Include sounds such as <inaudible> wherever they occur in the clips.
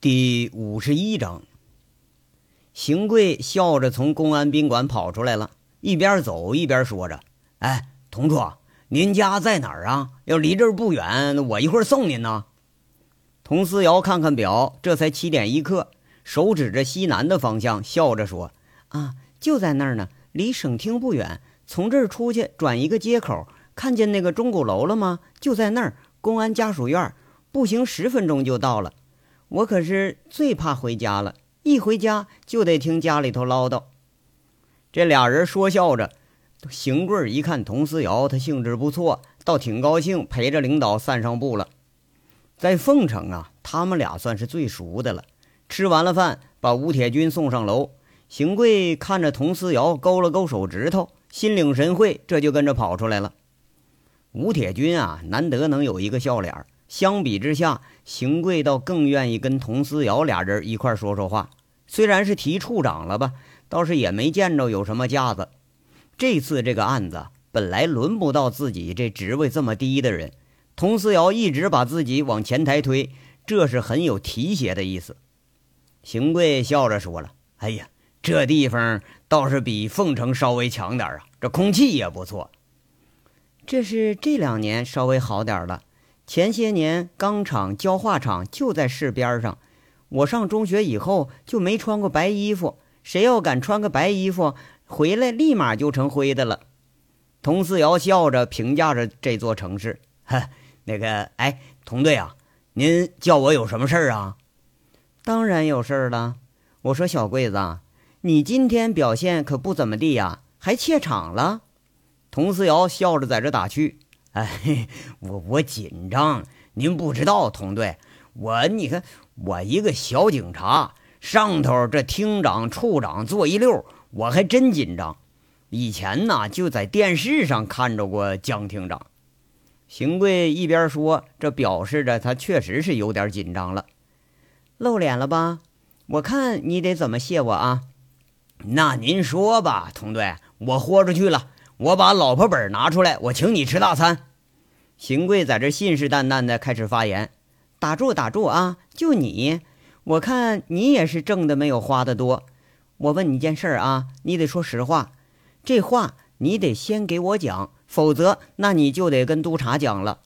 第五十一章，邢贵笑着从公安宾馆跑出来了，一边走一边说着：“哎，同桌，您家在哪儿啊？要离这儿不远，我一会儿送您呢。”佟思瑶看看表，这才七点一刻，手指着西南的方向，笑着说：“啊，就在那儿呢，离省厅不远。从这儿出去转一个街口，看见那个钟鼓楼了吗？就在那儿，公安家属院，步行十分钟就到了。”我可是最怕回家了，一回家就得听家里头唠叨。这俩人说笑着，邢贵一看佟思瑶，他兴致不错，倒挺高兴，陪着领导散上步了。在凤城啊，他们俩算是最熟的了。吃完了饭，把吴铁军送上楼，邢贵看着佟思瑶，勾了勾手指头，心领神会，这就跟着跑出来了。吴铁军啊，难得能有一个笑脸相比之下，邢贵倒更愿意跟佟思瑶俩人一块说说话。虽然是提处长了吧，倒是也没见着有什么架子。这次这个案子本来轮不到自己这职位这么低的人，佟思瑶一直把自己往前台推，这是很有提携的意思。邢贵笑着说了：“哎呀，这地方倒是比凤城稍微强点啊，这空气也不错。这是这两年稍微好点了。”前些年钢厂、焦化厂就在市边上，我上中学以后就没穿过白衣服。谁要敢穿个白衣服回来，立马就成灰的了。佟思瑶笑着评价着这座城市：“哈，<laughs> 那个，哎，佟队啊，您叫我有什么事儿啊？”“当然有事儿了。”我说：“小桂子，你今天表现可不怎么地呀，还怯场了。”佟思瑶笑着在这打趣。哎，我我紧张，您不知道，同队，我你看，我一个小警察，上头这厅长、处长坐一溜，我还真紧张。以前呢，就在电视上看着过江厅长。邢贵一边说，这表示着他确实是有点紧张了，露脸了吧？我看你得怎么谢我啊？那您说吧，同队，我豁出去了，我把老婆本拿出来，我请你吃大餐。邢贵在这信誓旦旦的开始发言：“打住，打住啊！就你，我看你也是挣的没有花的多。我问你件事儿啊，你得说实话。这话你得先给我讲，否则那你就得跟督察讲了。”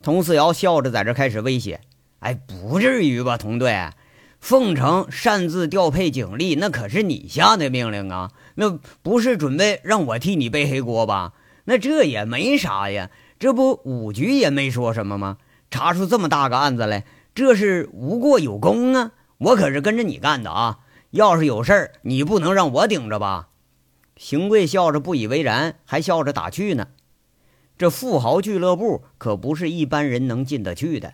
佟思瑶笑着在这开始威胁：“哎，不至于吧，佟队？凤城擅自调配警力，那可是你下的命令啊，那不是准备让我替你背黑锅吧？那这也没啥呀。”这不五局也没说什么吗？查出这么大个案子来，这是无过有功啊！我可是跟着你干的啊！要是有事儿，你不能让我顶着吧？邢贵笑着不以为然，还笑着打趣呢。这富豪俱乐部可不是一般人能进得去的。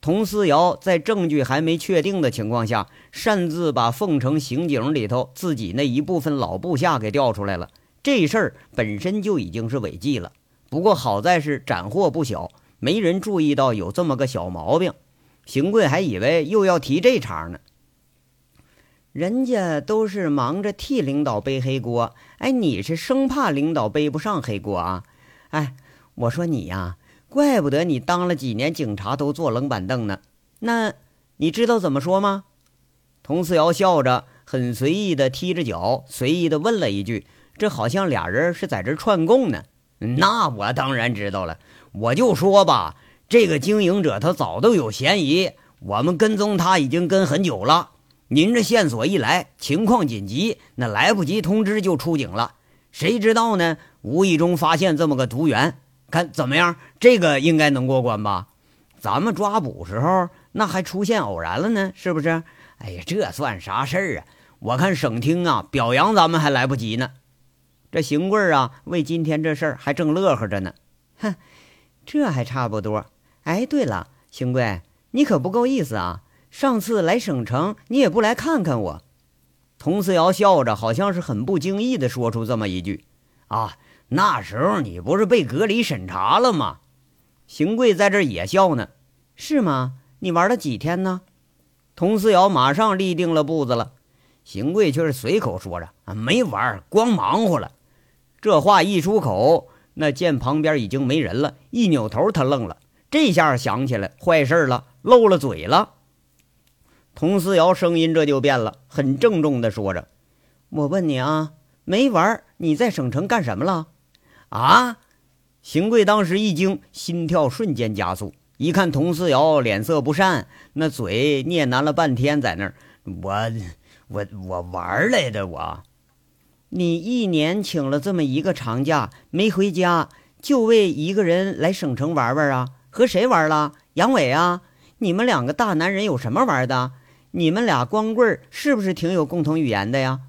佟思瑶在证据还没确定的情况下，擅自把凤城刑警里头自己那一部分老部下给调出来了，这事儿本身就已经是违纪了。不过好在是斩获不小，没人注意到有这么个小毛病。邢贵还以为又要提这茬呢。人家都是忙着替领导背黑锅，哎，你是生怕领导背不上黑锅啊？哎，我说你呀，怪不得你当了几年警察都坐冷板凳呢。那你知道怎么说吗？佟思瑶笑着，很随意的踢着脚，随意的问了一句：“这好像俩人是在这串供呢。”那我当然知道了，我就说吧，这个经营者他早都有嫌疑，我们跟踪他已经跟很久了。您这线索一来，情况紧急，那来不及通知就出警了。谁知道呢？无意中发现这么个毒源，看怎么样？这个应该能过关吧？咱们抓捕时候那还出现偶然了呢，是不是？哎呀，这算啥事儿啊？我看省厅啊表扬咱们还来不及呢。这邢贵啊，为今天这事儿还正乐呵着呢。哼，这还差不多。哎，对了，邢贵，你可不够意思啊！上次来省城，你也不来看看我。佟思瑶笑着，好像是很不经意的说出这么一句：“啊，那时候你不是被隔离审查了吗？”邢贵在这也笑呢。是吗？你玩了几天呢？佟思瑶马上立定了步子了。邢贵却是随口说着：“啊，没玩，光忙活了。”这话一出口，那见旁边已经没人了，一扭头，他愣了。这下想起来坏事了，漏了嘴了。佟思瑶声音这就变了，很郑重地说着：“我问你啊，没玩你在省城干什么了？”啊！邢贵当时一惊，心跳瞬间加速。一看佟思瑶脸色不善，那嘴嗫喃了半天，在那儿：“我、我、我玩来的。我，你一年请了这么一个长假没回家，就为一个人来省城玩玩啊？和谁玩了？杨伟啊？你们两个大男人有什么玩的？”你们俩光棍是不是挺有共同语言的呀？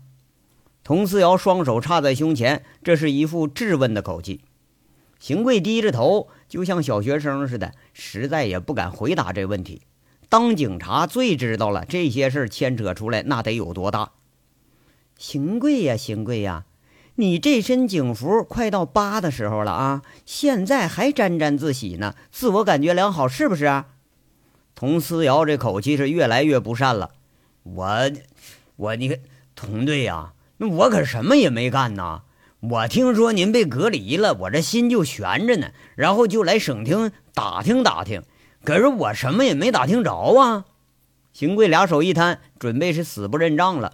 佟思瑶双手插在胸前，这是一副质问的口气。邢贵低着头，就像小学生似的，实在也不敢回答这问题。当警察最知道了这些事牵扯出来，那得有多大。邢贵呀，邢贵呀，你这身警服快到八的时候了啊，现在还沾沾自喜呢，自我感觉良好是不是啊？佟思瑶这口气是越来越不善了。我，我，你看，佟队呀，那我可什么也没干呐。我听说您被隔离了，我这心就悬着呢，然后就来省厅打听打听。可是我什么也没打听着啊。邢贵俩手一摊，准备是死不认账了。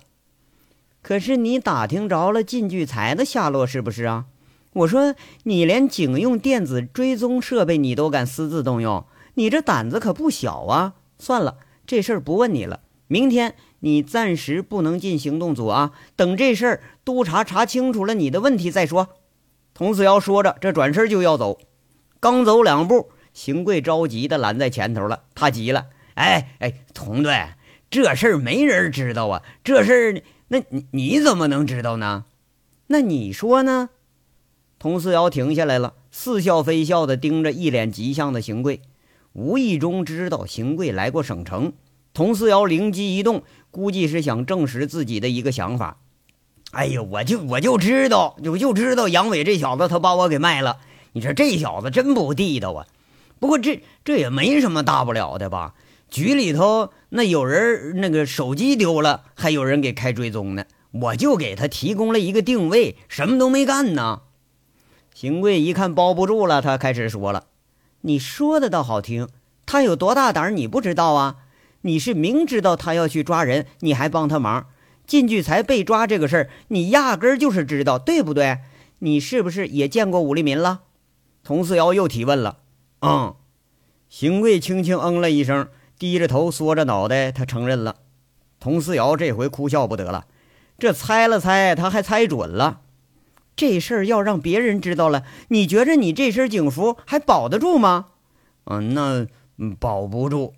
可是你打听着了靳聚财的下落是不是啊？我说你连警用电子追踪设备你都敢私自动用。你这胆子可不小啊！算了，这事儿不问你了。明天你暂时不能进行动组啊，等这事儿督察查清楚了你的问题再说。佟思瑶说着，这转身就要走，刚走两步，邢贵着急的拦在前头了。他急了：“哎哎，佟队，这事儿没人知道啊！这事儿，那你你怎么能知道呢？那你说呢？”佟思瑶停下来了，似笑非笑的盯着一脸急相的邢贵。无意中知道邢贵来过省城，佟思瑶灵机一动，估计是想证实自己的一个想法。哎呀，我就我就知道，我就知道杨伟这小子他把我给卖了。你说这小子真不地道啊！不过这这也没什么大不了的吧？局里头那有人那个手机丢了，还有人给开追踪呢。我就给他提供了一个定位，什么都没干呢。邢贵一看包不住了，他开始说了。你说的倒好听，他有多大胆你不知道啊？你是明知道他要去抓人，你还帮他忙。靳聚才被抓这个事儿，你压根儿就是知道，对不对？你是不是也见过武立民了？佟思瑶又提问了。嗯，邢贵轻轻嗯了一声，低着头，缩着脑袋，他承认了。佟思瑶这回哭笑不得了，这猜了猜，他还猜准了。这事儿要让别人知道了，你觉着你这身警服还保得住吗？嗯，那保不住。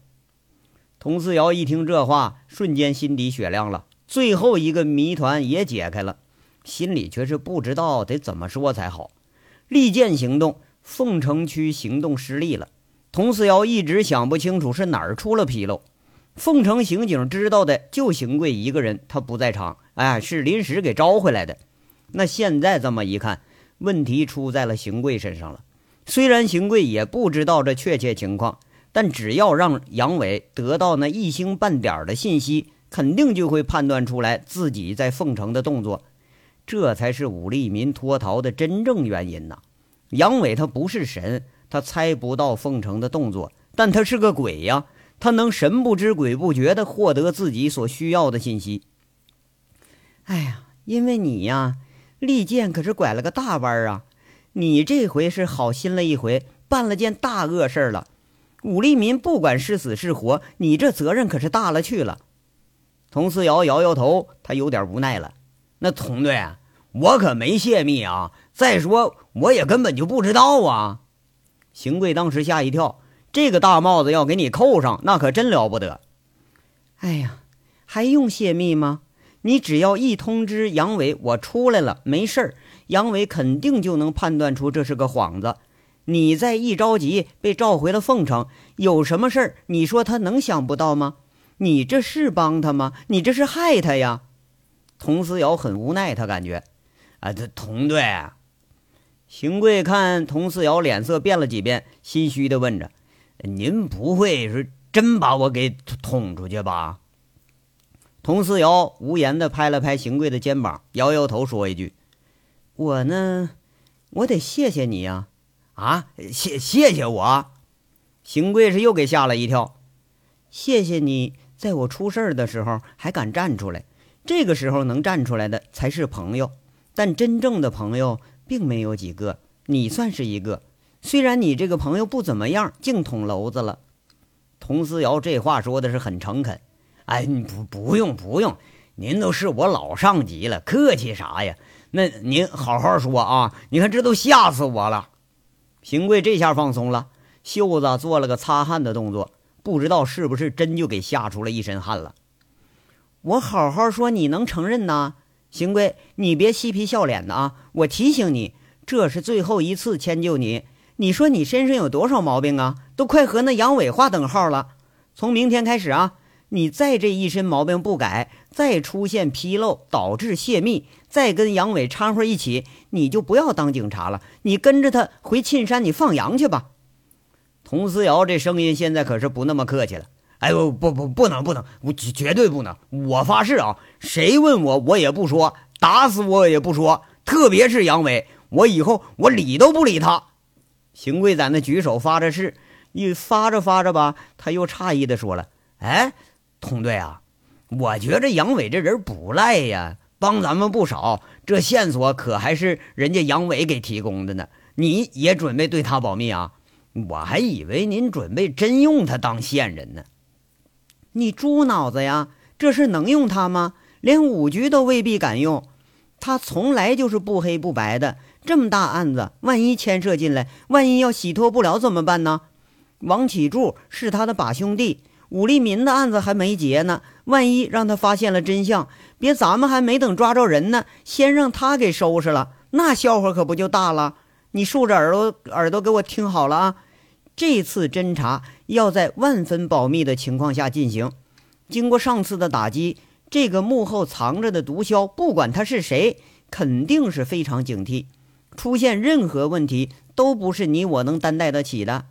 佟思瑶一听这话，瞬间心底雪亮了，最后一个谜团也解开了，心里却是不知道得怎么说才好。利剑行动，凤城区行动失利了。佟思瑶一直想不清楚是哪儿出了纰漏。凤城刑警知道的就邢贵一个人，他不在场，哎，是临时给招回来的。那现在这么一看，问题出在了邢贵身上了。虽然邢贵也不知道这确切情况，但只要让杨伟得到那一星半点的信息，肯定就会判断出来自己在凤城的动作。这才是武立民脱逃的真正原因呐！杨伟他不是神，他猜不到凤城的动作，但他是个鬼呀，他能神不知鬼不觉地获得自己所需要的信息。哎呀，因为你呀。利剑可是拐了个大弯啊！你这回是好心了一回，办了件大恶事了。武立民不管是死是活，你这责任可是大了去了。佟思瑶摇摇头，他有点无奈了。那佟队，我可没泄密啊！再说我也根本就不知道啊！邢贵当时吓一跳，这个大帽子要给你扣上，那可真了不得。哎呀，还用泄密吗？你只要一通知杨伟，我出来了，没事儿，杨伟肯定就能判断出这是个幌子。你再一着急被召回了凤城，有什么事儿？你说他能想不到吗？你这是帮他吗？你这是害他呀！佟思瑶很无奈，他感觉，啊，这佟队，邢贵看佟思瑶脸色变了几变，心虚的问着：“您不会是真把我给捅出去吧？”佟思瑶无言地拍了拍邢贵的肩膀，摇摇头，说一句：“我呢，我得谢谢你呀！啊谢谢谢我。”邢贵是又给吓了一跳。谢谢你在我出事儿的时候还敢站出来，这个时候能站出来的才是朋友。但真正的朋友并没有几个，你算是一个。虽然你这个朋友不怎么样，净捅娄子了。佟思瑶这话说的是很诚恳。哎，你不不用不用，您都是我老上级了，客气啥呀？那您好好说啊！你看这都吓死我了。邢贵这下放松了，袖子做了个擦汗的动作，不知道是不是真就给吓出了一身汗了。我好好说，你能承认呐？邢贵，你别嬉皮笑脸的啊！我提醒你，这是最后一次迁就你。你说你身上有多少毛病啊？都快和那杨伟划等号了。从明天开始啊，你再这一身毛病不改，再出现纰漏导致泄密，再跟杨伟掺和一起，你就不要当警察了，你跟着他回沁山，你放羊去吧。佟思瑶这声音现在可是不那么客气了。哎呦，不不不能不能，我绝对不能！我发誓啊，谁问我我也不说，打死我也不说。特别是杨伟，我以后我理都不理他。邢贵在那举手发着誓，一发着发着吧，他又诧异的说了：“哎，佟队啊，我觉着杨伟这人不赖呀，帮咱们不少。这线索可还是人家杨伟给提供的呢。你也准备对他保密啊？我还以为您准备真用他当线人呢。你猪脑子呀？这事能用他吗？连五局都未必敢用。他从来就是不黑不白的。”这么大案子，万一牵涉进来，万一要洗脱不了怎么办呢？王启柱是他的把兄弟，武立民的案子还没结呢，万一让他发现了真相，别咱们还没等抓着人呢，先让他给收拾了，那笑话可不就大了？你竖着耳朵耳朵给我听好了啊！这次侦查要在万分保密的情况下进行。经过上次的打击，这个幕后藏着的毒枭，不管他是谁，肯定是非常警惕。出现任何问题都不是你我能担待得起的。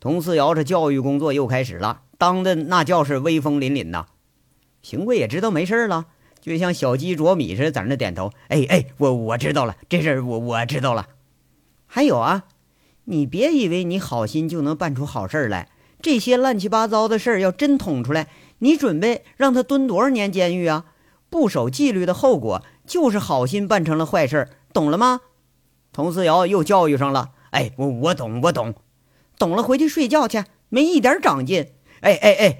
佟思瑶这教育工作又开始了，当的那叫是威风凛凛呐。邢贵也知道没事了，就像小鸡啄米似的在那点头。哎哎，我我知道了，这事儿我我知道了。还有啊，你别以为你好心就能办出好事来，这些乱七八糟的事儿要真捅出来，你准备让他蹲多少年监狱啊？不守纪律的后果就是好心办成了坏事，懂了吗？佟思瑶又教育上了，哎，我我懂，我懂，懂了，回去睡觉去，没一点长进。哎哎哎，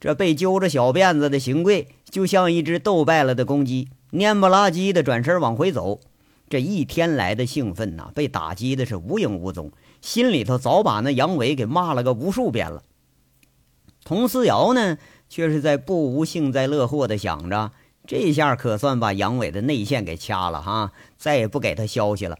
这被揪着小辫子的邢贵就像一只斗败了的公鸡，蔫不拉几的转身往回走。这一天来的兴奋呐，被打击的是无影无踪，心里头早把那杨伟给骂了个无数遍了。佟思瑶呢，却是在不无幸灾乐祸的想着，这下可算把杨伟的内线给掐了哈，再也不给他消息了。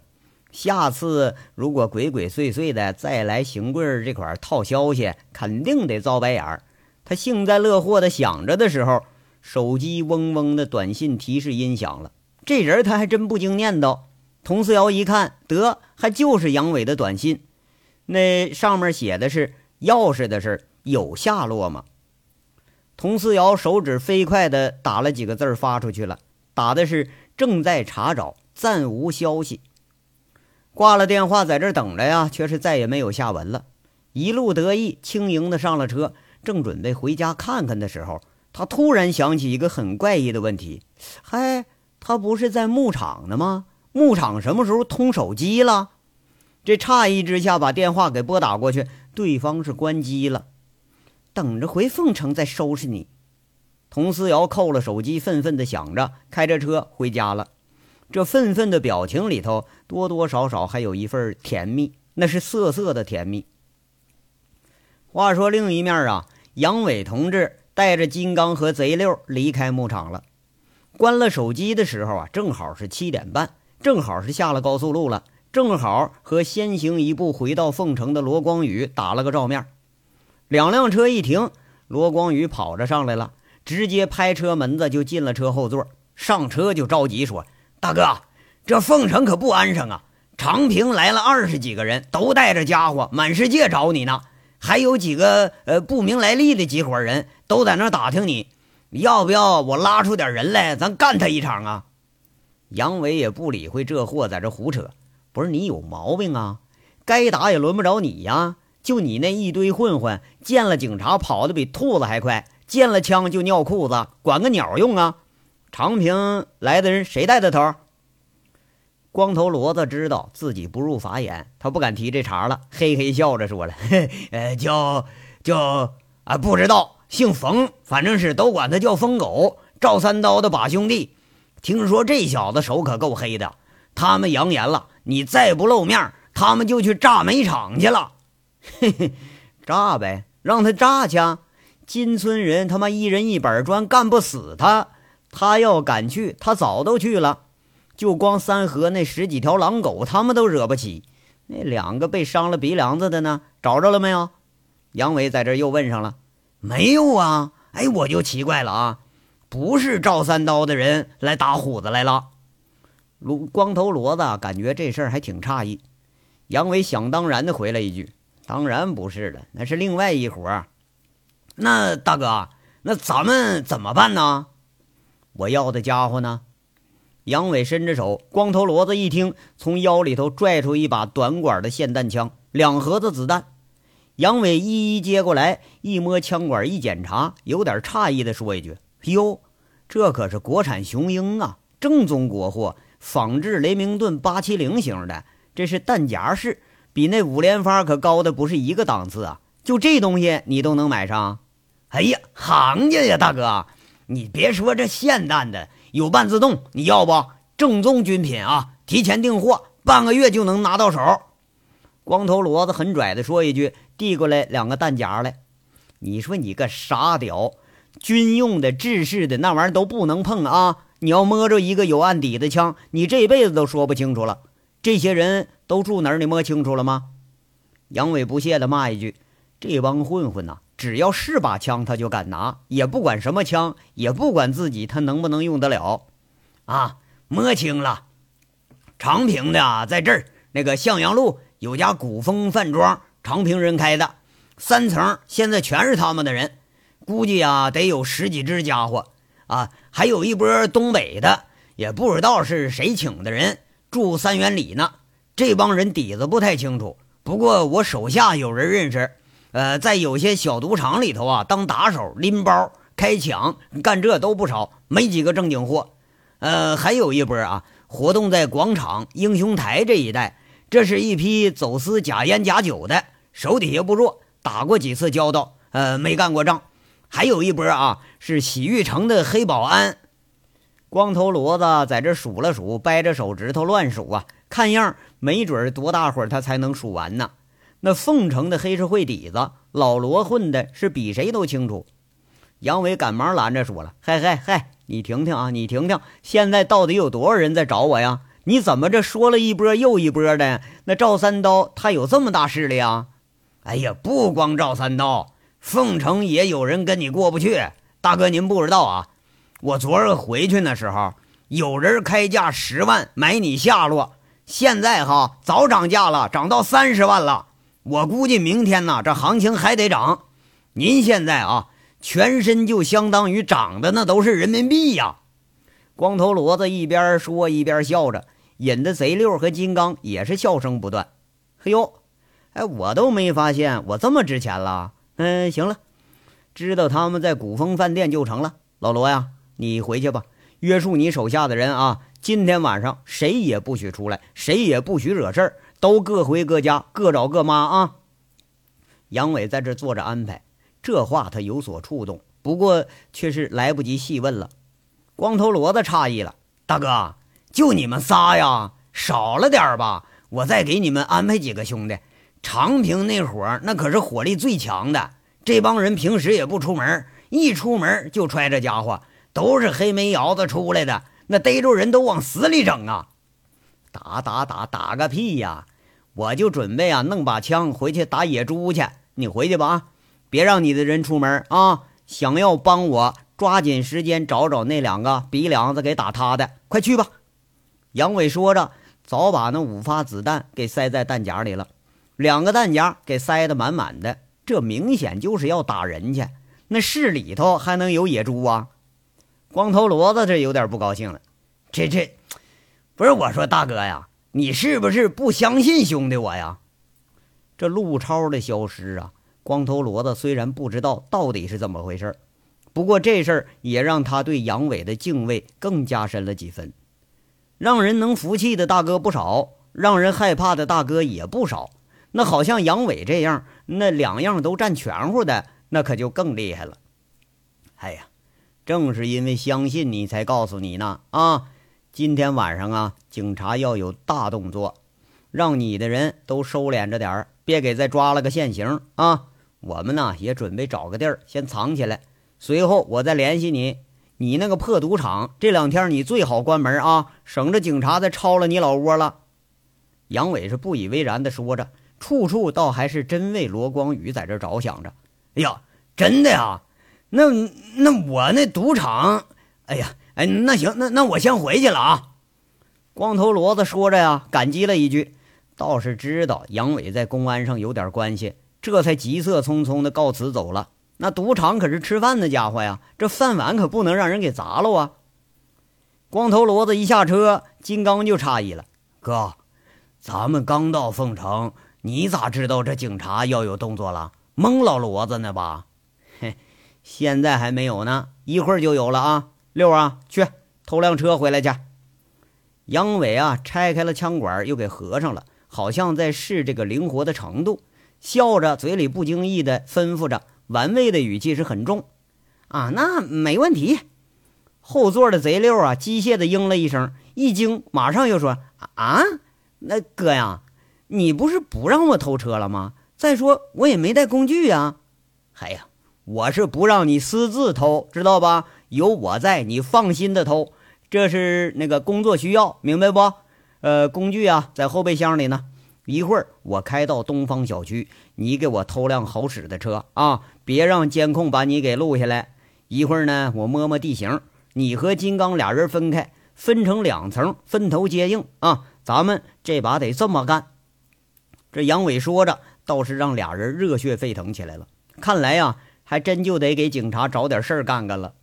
下次如果鬼鬼祟祟的再来邢贵儿这块套消息，肯定得遭白眼儿。他幸灾乐祸的想着的时候，手机嗡嗡的短信提示音响了。这人他还真不经念叨。佟思瑶一看，得还就是杨伟的短信，那上面写的是钥匙的事有下落吗？佟思瑶手指飞快的打了几个字发出去了，打的是正在查找，暂无消息。挂了电话，在这等着呀，却是再也没有下文了。一路得意，轻盈的上了车，正准备回家看看的时候，他突然想起一个很怪异的问题：嗨，他不是在牧场呢吗？牧场什么时候通手机了？这诧异之下，把电话给拨打过去，对方是关机了。等着回凤城再收拾你。佟思瑶扣了手机，愤愤地想着，开着车回家了。这愤愤的表情里头，多多少少还有一份甜蜜，那是涩涩的甜蜜。话说另一面啊，杨伟同志带着金刚和贼六离开牧场了。关了手机的时候啊，正好是七点半，正好是下了高速路了，正好和先行一步回到凤城的罗光宇打了个照面。两辆车一停，罗光宇跑着上来了，直接拍车门子就进了车后座，上车就着急说。大哥，这凤城可不安生啊！长平来了二十几个人，都带着家伙，满世界找你呢。还有几个呃不明来历的几伙人都在那打听你，要不要我拉出点人来，咱干他一场啊？杨伟也不理会这货，在这胡扯。不是你有毛病啊？该打也轮不着你呀！就你那一堆混混，见了警察跑得比兔子还快，见了枪就尿裤子，管个鸟用啊！长平来的人谁带的头？光头骡子知道自己不入法眼，他不敢提这茬了，嘿嘿笑着说了：“嘿，<laughs> 呃，叫叫啊，不知道，姓冯，反正是都管他叫疯狗。赵三刀的把兄弟，听说这小子手可够黑的。他们扬言了，你再不露面，他们就去炸煤厂去了。嘿 <laughs> 嘿，炸呗，让他炸去。金村人他妈一人一板砖，干不死他。他要敢去，他早都去了。就光三河那十几条狼狗，他们都惹不起。那两个被伤了鼻梁子的呢？找着了没有？杨伟在这又问上了。没有啊。哎，我就奇怪了啊。不是赵三刀的人来打虎子来了。光光头骡子感觉这事儿还挺诧异。杨伟想当然的回了一句：“当然不是了，那是另外一伙儿。”那大哥，那咱们怎么办呢？我要的家伙呢？杨伟伸着手，光头骡子一听，从腰里头拽出一把短管的霰弹枪，两盒子子弹。杨伟一一接过来，一摸枪管，一检查，有点诧异的说一句：“哟，这可是国产雄鹰啊，正宗国货，仿制雷明顿八七零型的，这是弹夹式，比那五连发可高的不是一个档次啊！就这东西你都能买上？”哎呀，行家呀，大哥，你别说这现弹的，有半自动，你要不？正宗军品啊，提前订货，半个月就能拿到手。光头骡子很拽的说一句，递过来两个弹夹来。你说你个傻屌，军用的、制式的那玩意儿都不能碰啊！你要摸着一个有案底的枪，你这辈子都说不清楚了。这些人都住哪儿？你摸清楚了吗？杨伟不屑的骂一句：“这帮混混呐！”只要是把枪，他就敢拿，也不管什么枪，也不管自己他能不能用得了。啊，摸清了，长平的啊在这儿，那个向阳路有家古风饭庄，长平人开的，三层，现在全是他们的人，估计啊得有十几只家伙啊，还有一波东北的，也不知道是谁请的人，住三元里呢。这帮人底子不太清楚，不过我手下有人认识。呃，在有些小赌场里头啊，当打手、拎包、开抢，干这都不少，没几个正经货。呃，还有一波啊，活动在广场、英雄台这一带，这是一批走私假烟假酒的，手底下不弱，打过几次交道，呃，没干过仗。还有一波啊，是洗浴城的黑保安。光头骡子在这数了数，掰着手指头乱数啊，看样没准多大会儿他才能数完呢。那凤城的黑社会底子，老罗混的是比谁都清楚。杨伟赶忙拦着说了：“嗨嗨嗨，你听听啊，你听听，现在到底有多少人在找我呀？你怎么这说了一波又一波的？那赵三刀他有这么大势力啊？哎呀，不光赵三刀，凤城也有人跟你过不去。大哥，您不知道啊，我昨儿回去那时候，有人开价十万买你下落，现在哈早涨价了，涨到三十万了。”我估计明天呢，这行情还得涨。您现在啊，全身就相当于涨的那都是人民币呀。光头骡子一边说一边笑着，引得贼六和金刚也是笑声不断。嘿呦，哎，我都没发现我这么值钱了。嗯，行了，知道他们在古风饭店就成了。老罗呀，你回去吧，约束你手下的人啊，今天晚上谁也不许出来，谁也不许惹事儿。都各回各家，各找各妈啊！杨伟在这坐着安排，这话他有所触动，不过却是来不及细问了。光头骡子诧异了：“大哥，就你们仨呀？少了点吧？我再给你们安排几个兄弟。长平那伙那可是火力最强的，这帮人平时也不出门，一出门就揣着家伙，都是黑煤窑子出来的，那逮着人都往死里整啊！”打打打打个屁呀！我就准备啊弄把枪回去打野猪去。你回去吧啊，别让你的人出门啊！想要帮我，抓紧时间找找那两个鼻梁子给打塌的，快去吧！杨伟说着，早把那五发子弹给塞在弹夹里了，两个弹夹给塞得满满的，这明显就是要打人去。那市里头还能有野猪啊？光头骡子这有点不高兴了，这这。不是我说，大哥呀，你是不是不相信兄弟我呀？这陆超的消失啊，光头骡子虽然不知道到底是怎么回事，不过这事儿也让他对杨伟的敬畏更加深了几分。让人能服气的大哥不少，让人害怕的大哥也不少。那好像杨伟这样，那两样都占全乎的，那可就更厉害了。哎呀，正是因为相信你，才告诉你呢。啊，今天晚上啊，警察要有大动作，让你的人都收敛着点儿。别给再抓了个现行啊！我们呢也准备找个地儿先藏起来，随后我再联系你。你那个破赌场，这两天你最好关门啊，省着警察再抄了你老窝了。杨伟是不以为然的说着，处处倒还是真为罗光宇在这着想着。哎呀，真的呀？那那我那赌场，哎呀，哎，那行，那那我先回去了啊。光头骡子说着呀，感激了一句。倒是知道杨伟在公安上有点关系，这才急色匆匆的告辞走了。那赌场可是吃饭的家伙呀，这饭碗可不能让人给砸了啊！光头骡子一下车，金刚就诧异了：“哥，咱们刚到凤城，你咋知道这警察要有动作了？蒙老骡子呢吧？”“ <laughs> 嘿，现在还没有呢，一会儿就有了啊！”六啊，去偷辆车回来去。杨伟啊，拆开了枪管，又给合上了。好像在试这个灵活的程度，笑着，嘴里不经意的吩咐着，玩味的语气是很重。啊，那没问题。后座的贼六啊，机械的应了一声，一惊，马上又说：“啊，那哥呀，你不是不让我偷车了吗？再说我也没带工具呀。哎呀，我是不让你私自偷，知道吧？有我在，你放心的偷。这是那个工作需要，明白不？”呃，工具啊，在后备箱里呢。一会儿我开到东方小区，你给我偷辆好使的车啊，别让监控把你给录下来。一会儿呢，我摸摸地形，你和金刚俩人分开，分成两层，分头接应啊。咱们这把得这么干。这杨伟说着，倒是让俩人热血沸腾起来了。看来呀，还真就得给警察找点事儿干干了。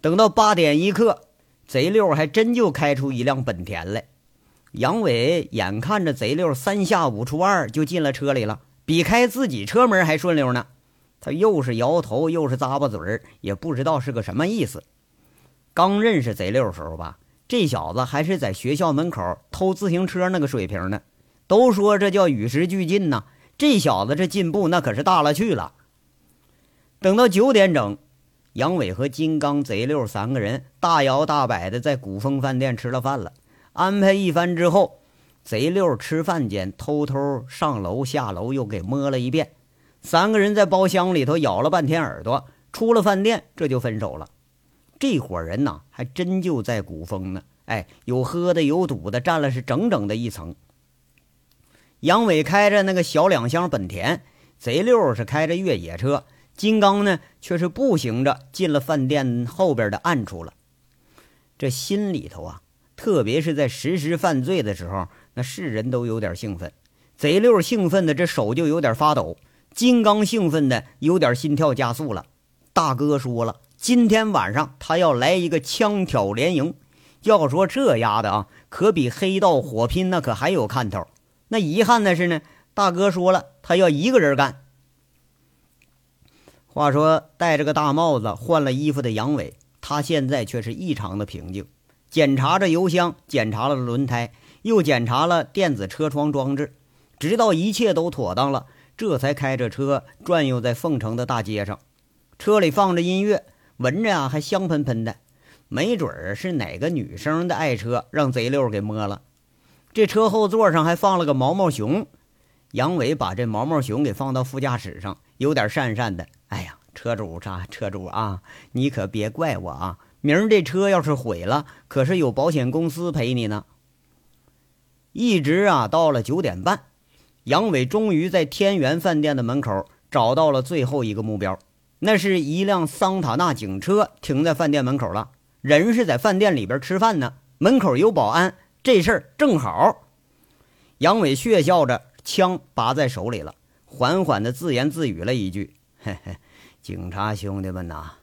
等到八点一刻。贼六还真就开出一辆本田来，杨伟眼看着贼六三下五除二就进了车里了，比开自己车门还顺溜呢。他又是摇头又是咂巴嘴儿，也不知道是个什么意思。刚认识贼六时候吧，这小子还是在学校门口偷自行车那个水平呢。都说这叫与时俱进呢，这小子这进步那可是大了去了。等到九点整。杨伟和金刚、贼六三个人大摇大摆的在古风饭店吃了饭了。安排一番之后，贼六吃饭间偷偷上楼下楼又给摸了一遍。三个人在包厢里头咬了半天耳朵，出了饭店这就分手了。这伙人呐，还真就在古风呢。哎，有喝的，有赌的，占了是整整的一层。杨伟开着那个小两厢本田，贼六是开着越野车。金刚呢，却是步行着进了饭店后边的暗处了。这心里头啊，特别是在实施犯罪的时候，那是人都有点兴奋。贼六兴奋的这手就有点发抖，金刚兴奋的有点心跳加速了。大哥说了，今天晚上他要来一个枪挑连营。要说这丫的啊，可比黑道火拼那可还有看头。那遗憾的是呢，大哥说了，他要一个人干。话说，戴着个大帽子、换了衣服的杨伟，他现在却是异常的平静。检查着油箱，检查了轮胎，又检查了电子车窗装置，直到一切都妥当了，这才开着车转悠在凤城的大街上。车里放着音乐，闻着啊还香喷喷的，没准儿是哪个女生的爱车让贼溜给摸了。这车后座上还放了个毛毛熊，杨伟把这毛毛熊给放到副驾驶上，有点讪讪的。哎呀，车主啥？车主啊，你可别怪我啊！明儿这车要是毁了，可是有保险公司赔你呢。一直啊，到了九点半，杨伟终于在天元饭店的门口找到了最后一个目标，那是一辆桑塔纳警车停在饭店门口了，人是在饭店里边吃饭呢，门口有保安，这事儿正好。杨伟血笑着，枪拔在手里了，缓缓的自言自语了一句。嘿嘿，警察兄弟们呐，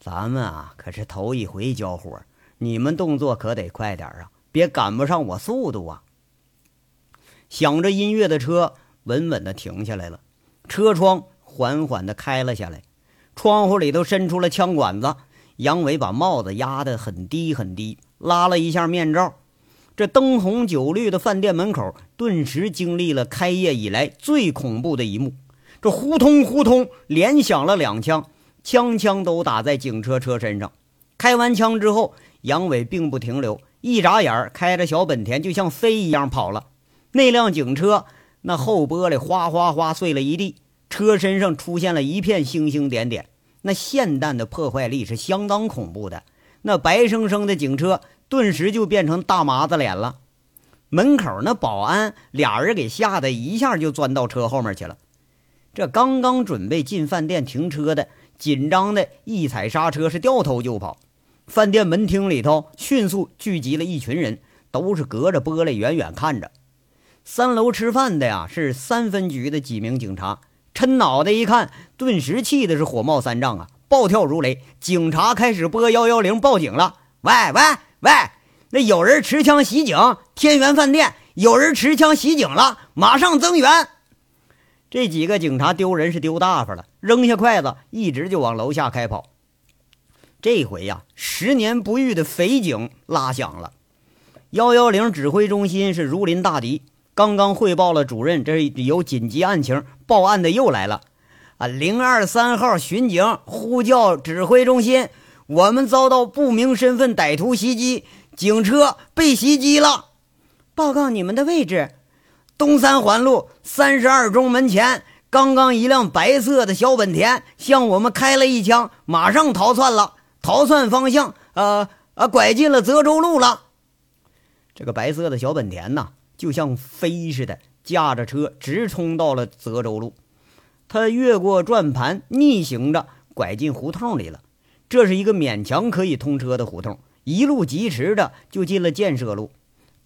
咱们啊可是头一回交火，你们动作可得快点啊，别赶不上我速度啊！响着音乐的车稳稳的停下来了，车窗缓缓的开了下来，窗户里头伸出了枪管子。杨伟把帽子压得很低很低，拉了一下面罩。这灯红酒绿的饭店门口，顿时经历了开业以来最恐怖的一幕。这呼通呼通连响了两枪，枪枪都打在警车车身上。开完枪之后，杨伟并不停留，一眨眼开着小本田就像飞一样跑了。那辆警车那后玻璃哗哗哗碎了一地，车身上出现了一片星星点点。那霰弹的破坏力是相当恐怖的。那白生生的警车。顿时就变成大麻子脸了，门口那保安俩人给吓得一下就钻到车后面去了。这刚刚准备进饭店停车的，紧张的一踩刹车是掉头就跑。饭店门厅里头迅速聚集了一群人，都是隔着玻璃远远看着。三楼吃饭的呀是三分局的几名警察，抻脑袋一看，顿时气的是火冒三丈啊，暴跳如雷。警察开始拨幺幺零报警了，喂喂！喂，那有人持枪袭警，天元饭店有人持枪袭警了，马上增援。这几个警察丢人是丢大发了，扔下筷子，一直就往楼下开跑。这回呀，十年不遇的匪警拉响了，幺幺零指挥中心是如临大敌。刚刚汇报了主任，这有紧急案情，报案的又来了。啊，零二三号巡警呼叫指挥中心。我们遭到不明身份歹徒袭击，警车被袭击了。报告你们的位置：东三环路三十二中门前。刚刚一辆白色的小本田向我们开了一枪，马上逃窜了。逃窜方向，呃呃，拐进了泽州路了。这个白色的小本田呐，就像飞似的，驾着车直冲到了泽州路。他越过转盘，逆行着拐进胡同里了。这是一个勉强可以通车的胡同，一路疾驰着就进了建设路。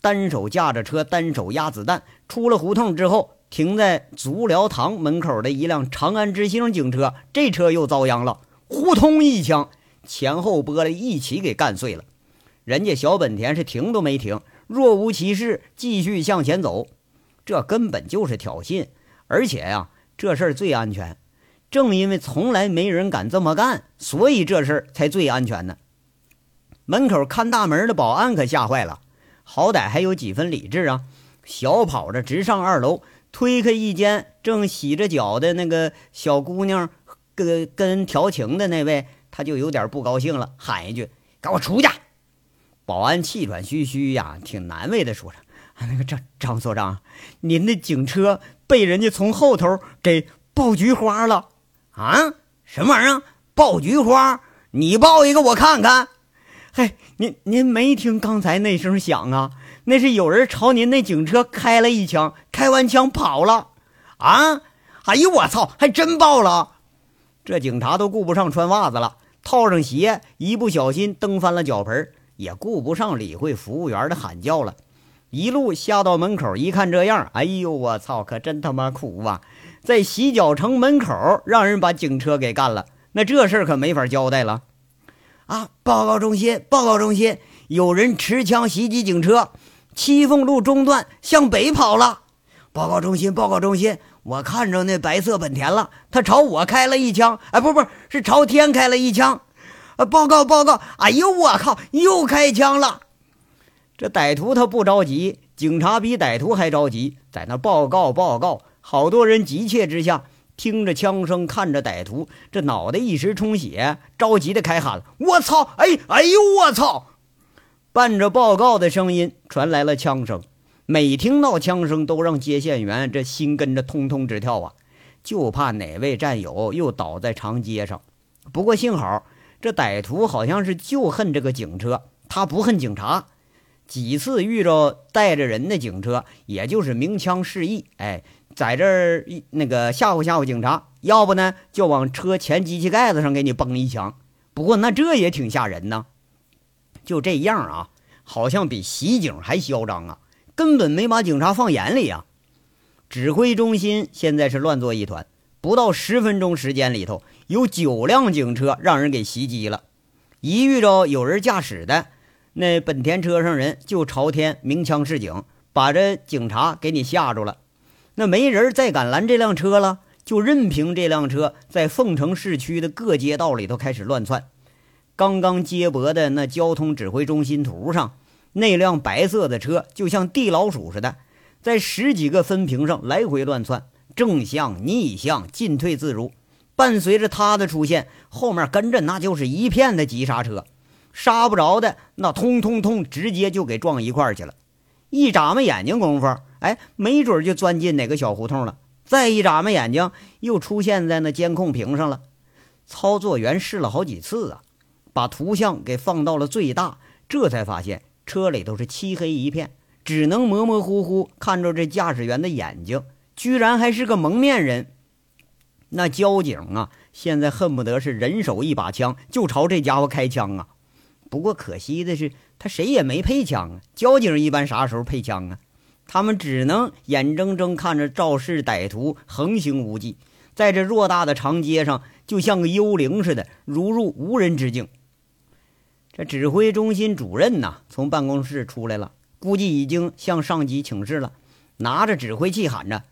单手架着车，单手压子弹。出了胡同之后，停在足疗堂门口的一辆长安之星警车，这车又遭殃了，呼通一枪，前后玻璃一起给干碎了。人家小本田是停都没停，若无其事继续向前走。这根本就是挑衅，而且呀，这事儿最安全。正因为从来没人敢这么干，所以这事儿才最安全呢。门口看大门的保安可吓坏了，好歹还有几分理智啊，小跑着直上二楼，推开一间正洗着脚的那个小姑娘跟跟调情的那位，他就有点不高兴了，喊一句：“给我出去！”保安气喘吁吁呀，挺难为的，说着：“啊，那个张张所长，您的警车被人家从后头给爆菊花了。”啊，什么玩意儿？爆菊花？你爆一个我看看。嘿，您您没听刚才那声响啊？那是有人朝您那警车开了一枪，开完枪跑了。啊！哎呦我操，还真爆了！这警察都顾不上穿袜子了，套上鞋，一不小心蹬翻了脚盆，也顾不上理会服务员的喊叫了，一路下到门口，一看这样，哎呦我操，可真他妈苦啊！在洗脚城门口让人把警车给干了，那这事儿可没法交代了。啊！报告中心，报告中心，有人持枪袭击警车，七凤路中段向北跑了。报告中心，报告中心，我看着那白色本田了，他朝我开了一枪。哎，不不是朝天开了一枪。啊！报告报告！哎呦我靠，又开枪了。这歹徒他不着急，警察比歹徒还着急，在那报告报告。好多人急切之下，听着枪声，看着歹徒，这脑袋一时充血，着急的开喊了：“我操！哎哎呦我操！”伴着报告的声音传来了枪声，每听到枪声，都让接线员这心跟着通通直跳啊，就怕哪位战友又倒在长街上。不过幸好，这歹徒好像是就恨这个警车，他不恨警察。几次遇着带着人的警车，也就是鸣枪示意，哎。在这儿一那个吓唬吓唬警察，要不呢就往车前机器盖子上给你崩一枪。不过那这也挺吓人呢。就这样啊，好像比袭警还嚣张啊，根本没把警察放眼里呀。指挥中心现在是乱作一团，不到十分钟时间里头，有九辆警车让人给袭击了。一遇着有人驾驶的，那本田车上人就朝天鸣枪示警，把这警察给你吓住了。那没人再敢拦这辆车了，就任凭这辆车在凤城市区的各街道里头开始乱窜。刚刚接驳的那交通指挥中心图上，那辆白色的车就像地老鼠似的，在十几个分屏上来回乱窜，正向、逆向、进退自如。伴随着他的出现，后面跟着那就是一片的急刹车，刹不着的那通通通，直接就给撞一块去了。一眨巴眼睛功夫，哎，没准就钻进哪个小胡同了。再一眨巴眼睛，又出现在那监控屏上了。操作员试了好几次啊。把图像给放到了最大，这才发现车里都是漆黑一片，只能模模糊糊看着这驾驶员的眼睛，居然还是个蒙面人。那交警啊，现在恨不得是人手一把枪就朝这家伙开枪啊！不过可惜的是，他谁也没配枪啊。交警一般啥时候配枪啊？他们只能眼睁睁看着肇事歹徒横行无忌，在这偌大的长街上，就像个幽灵似的，如入无人之境。这指挥中心主任呐，从办公室出来了，估计已经向上级请示了，拿着指挥器喊着：“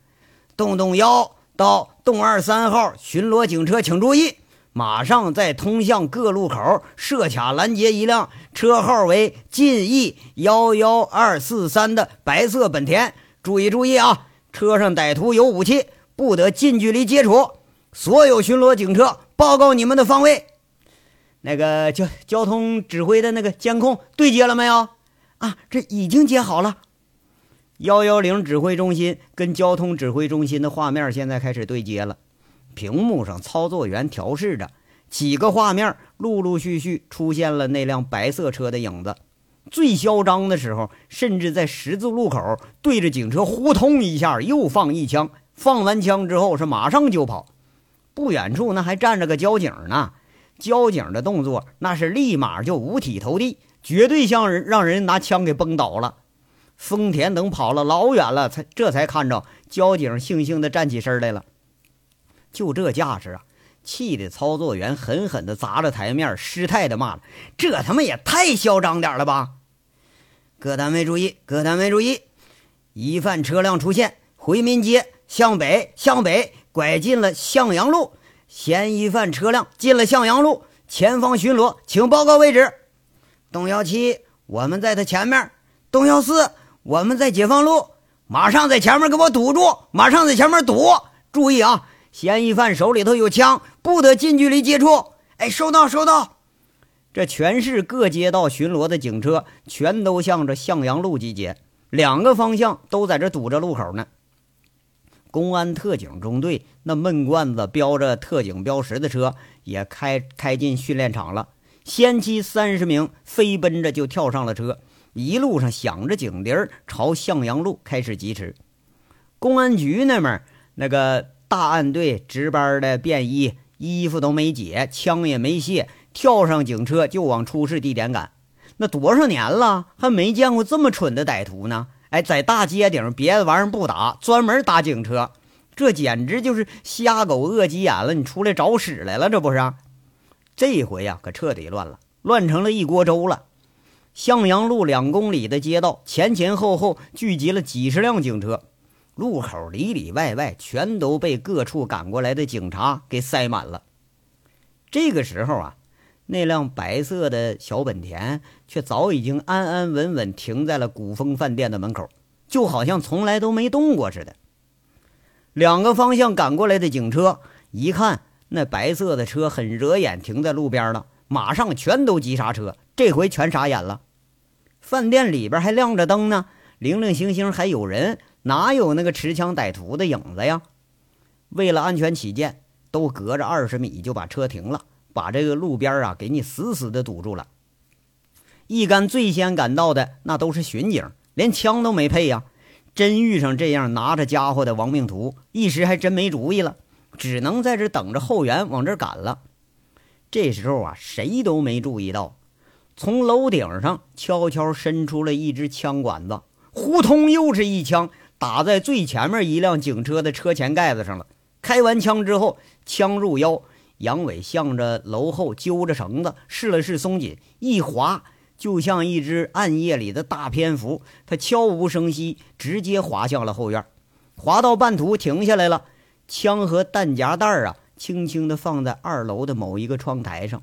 洞洞幺到洞二三号巡逻警车，请注意，马上在通向各路口设卡拦截一辆车号为晋 E 幺幺二四三的白色本田，注意注意啊，车上歹徒有武器，不得近距离接触。所有巡逻警车报告你们的方位。”那个交交通指挥的那个监控对接了没有？啊，这已经接好了。幺幺零指挥中心跟交通指挥中心的画面现在开始对接了。屏幕上操作员调试着几个画面，陆陆续续出现了那辆白色车的影子。最嚣张的时候，甚至在十字路口对着警车呼通一下又放一枪。放完枪之后是马上就跑。不远处那还站着个交警呢。交警的动作那是立马就五体投地，绝对像人让人拿枪给崩倒了。丰田等跑了老远了，才这才看着交警悻悻地站起身来了。就这架势啊，气得操作员狠狠地砸着台面，失态地骂了：“这他妈也太嚣张点了吧！”各单位注意，各单位注意，疑犯车辆出现，回民街向北，向北拐进了向阳路。嫌疑犯车辆进了向阳路，前方巡逻，请报告位置。东幺七，我们在他前面；东幺四，我们在解放路，马上在前面给我堵住，马上在前面堵。注意啊，嫌疑犯手里头有枪，不得近距离接触。哎，收到，收到。这全市各街道巡逻的警车全都向着向阳路集结，两个方向都在这堵着路口呢。公安特警中队那闷罐子标着特警标识的车也开开进训练场了，先期三十名飞奔着就跳上了车，一路上响着警笛儿朝向阳路开始疾驰。公安局那边那个大案队值班的便衣，衣服都没解，枪也没卸，跳上警车就往出事地点赶。那多少年了，还没见过这么蠢的歹徒呢。哎，在大街顶，别的玩意儿不打，专门打警车，这简直就是瞎狗饿急眼了！你出来找屎来了，这不是？这回呀，可彻底乱了，乱成了一锅粥了。向阳路两公里的街道，前前后后聚集了几十辆警车，路口里里外外全都被各处赶过来的警察给塞满了。这个时候啊。那辆白色的小本田却早已经安安稳稳停在了古风饭店的门口，就好像从来都没动过似的。两个方向赶过来的警车一看，那白色的车很惹眼，停在路边了，马上全都急刹车。这回全傻眼了。饭店里边还亮着灯呢，零零星星还有人，哪有那个持枪歹徒的影子呀？为了安全起见，都隔着二十米就把车停了。把这个路边啊，给你死死的堵住了。一干最先赶到的那都是巡警，连枪都没配呀。真遇上这样拿着家伙的亡命徒，一时还真没主意了，只能在这等着后援往这赶了。这时候啊，谁都没注意到，从楼顶上悄悄伸出了一支枪管子，呼通又是一枪打在最前面一辆警车的车前盖子上了。开完枪之后，枪入腰。杨伟向着楼后揪着绳子，试了试松紧，一滑，就像一只暗夜里的大蝙蝠。他悄无声息，直接滑向了后院，滑到半途停下来了。枪和弹夹袋啊，轻轻地放在二楼的某一个窗台上，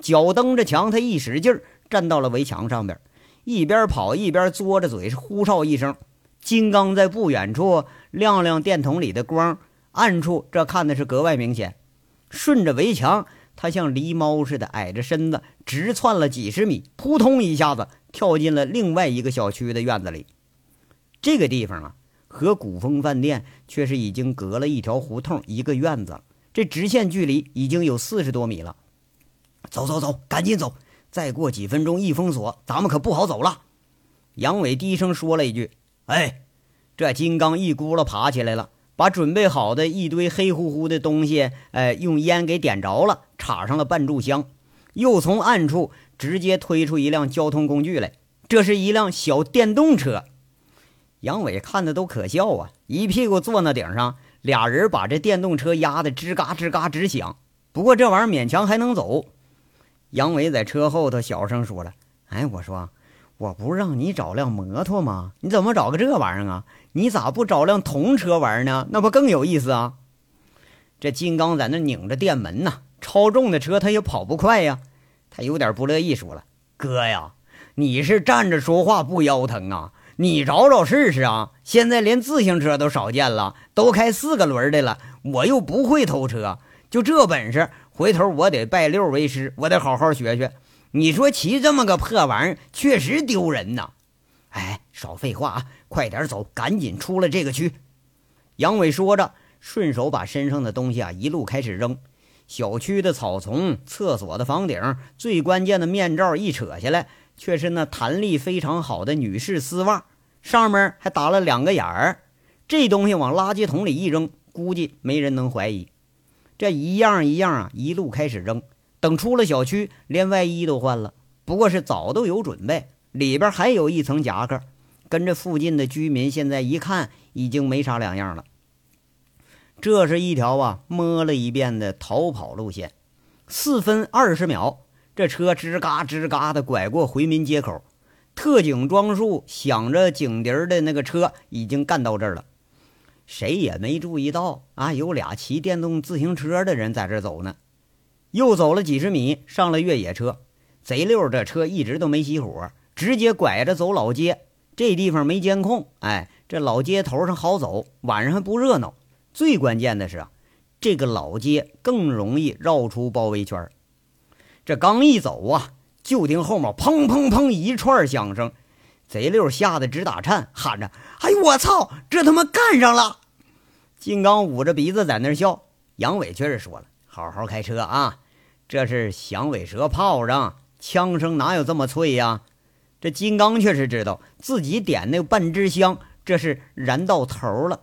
脚蹬着墙，他一使劲儿站到了围墙上边，一边跑一边嘬着嘴，是呼哨一声。金刚在不远处亮亮电筒里的光，暗处这看的是格外明显。顺着围墙，他像狸猫似的矮着身子直窜了几十米，扑通一下子跳进了另外一个小区的院子里。这个地方啊，和古风饭店却是已经隔了一条胡同一个院子，这直线距离已经有四十多米了。走走走，赶紧走！再过几分钟一封锁，咱们可不好走了。杨伟低声说了一句。哎，这金刚一咕噜爬起来了，把准备好的一堆黑乎乎的东西，哎，用烟给点着了，插上了半炷香，又从暗处直接推出一辆交通工具来。这是一辆小电动车。杨伟看的都可笑啊，一屁股坐那顶上，俩人把这电动车压得吱嘎吱嘎直响。不过这玩意儿勉强还能走。杨伟在车后头小声说了：“哎，我说。”我不让你找辆摩托吗？你怎么找个这玩意儿啊？你咋不找辆童车玩呢？那不更有意思啊？这金刚在那拧着电门呢，超重的车他也跑不快呀。他有点不乐意，说了：“哥呀，你是站着说话不腰疼啊？你找找试试啊！现在连自行车都少见了，都开四个轮的了。我又不会偷车，就这本事，回头我得拜六为师，我得好好学学。”你说骑这么个破玩意儿，确实丢人呐！哎，少废话啊，快点走，赶紧出了这个区。杨伟说着，顺手把身上的东西啊一路开始扔。小区的草丛、厕所的房顶，最关键的面罩一扯下来，却是那弹力非常好的女士丝袜，上面还打了两个眼儿。这东西往垃圾桶里一扔，估计没人能怀疑。这一样一样啊，一路开始扔。等出了小区，连外衣都换了，不过是早都有准备，里边还有一层夹克。跟着附近的居民现在一看，已经没啥两样了。这是一条啊摸了一遍的逃跑路线，四分二十秒，这车吱嘎吱嘎的拐过回民街口，特警装束、响着警笛的那个车已经干到这儿了。谁也没注意到啊，有俩骑电动自行车的人在这走呢。又走了几十米，上了越野车。贼溜这车一直都没熄火，直接拐着走老街。这地方没监控，哎，这老街头上好走，晚上还不热闹。最关键的是啊，这个老街更容易绕出包围圈。这刚一走啊，就听后面砰砰砰一串响声，贼溜吓得直打颤，喊着：“哎呦我操，这他妈干上了！”金刚捂着鼻子在那笑，杨伟却是说了。好好开车啊！这是响尾蛇炮仗，枪声哪有这么脆呀？这金刚却是知道自己点那半支香，这是燃到头了。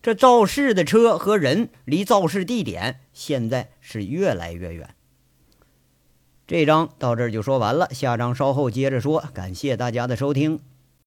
这肇事的车和人离肇事地点现在是越来越远。这章到这儿就说完了，下章稍后接着说。感谢大家的收听。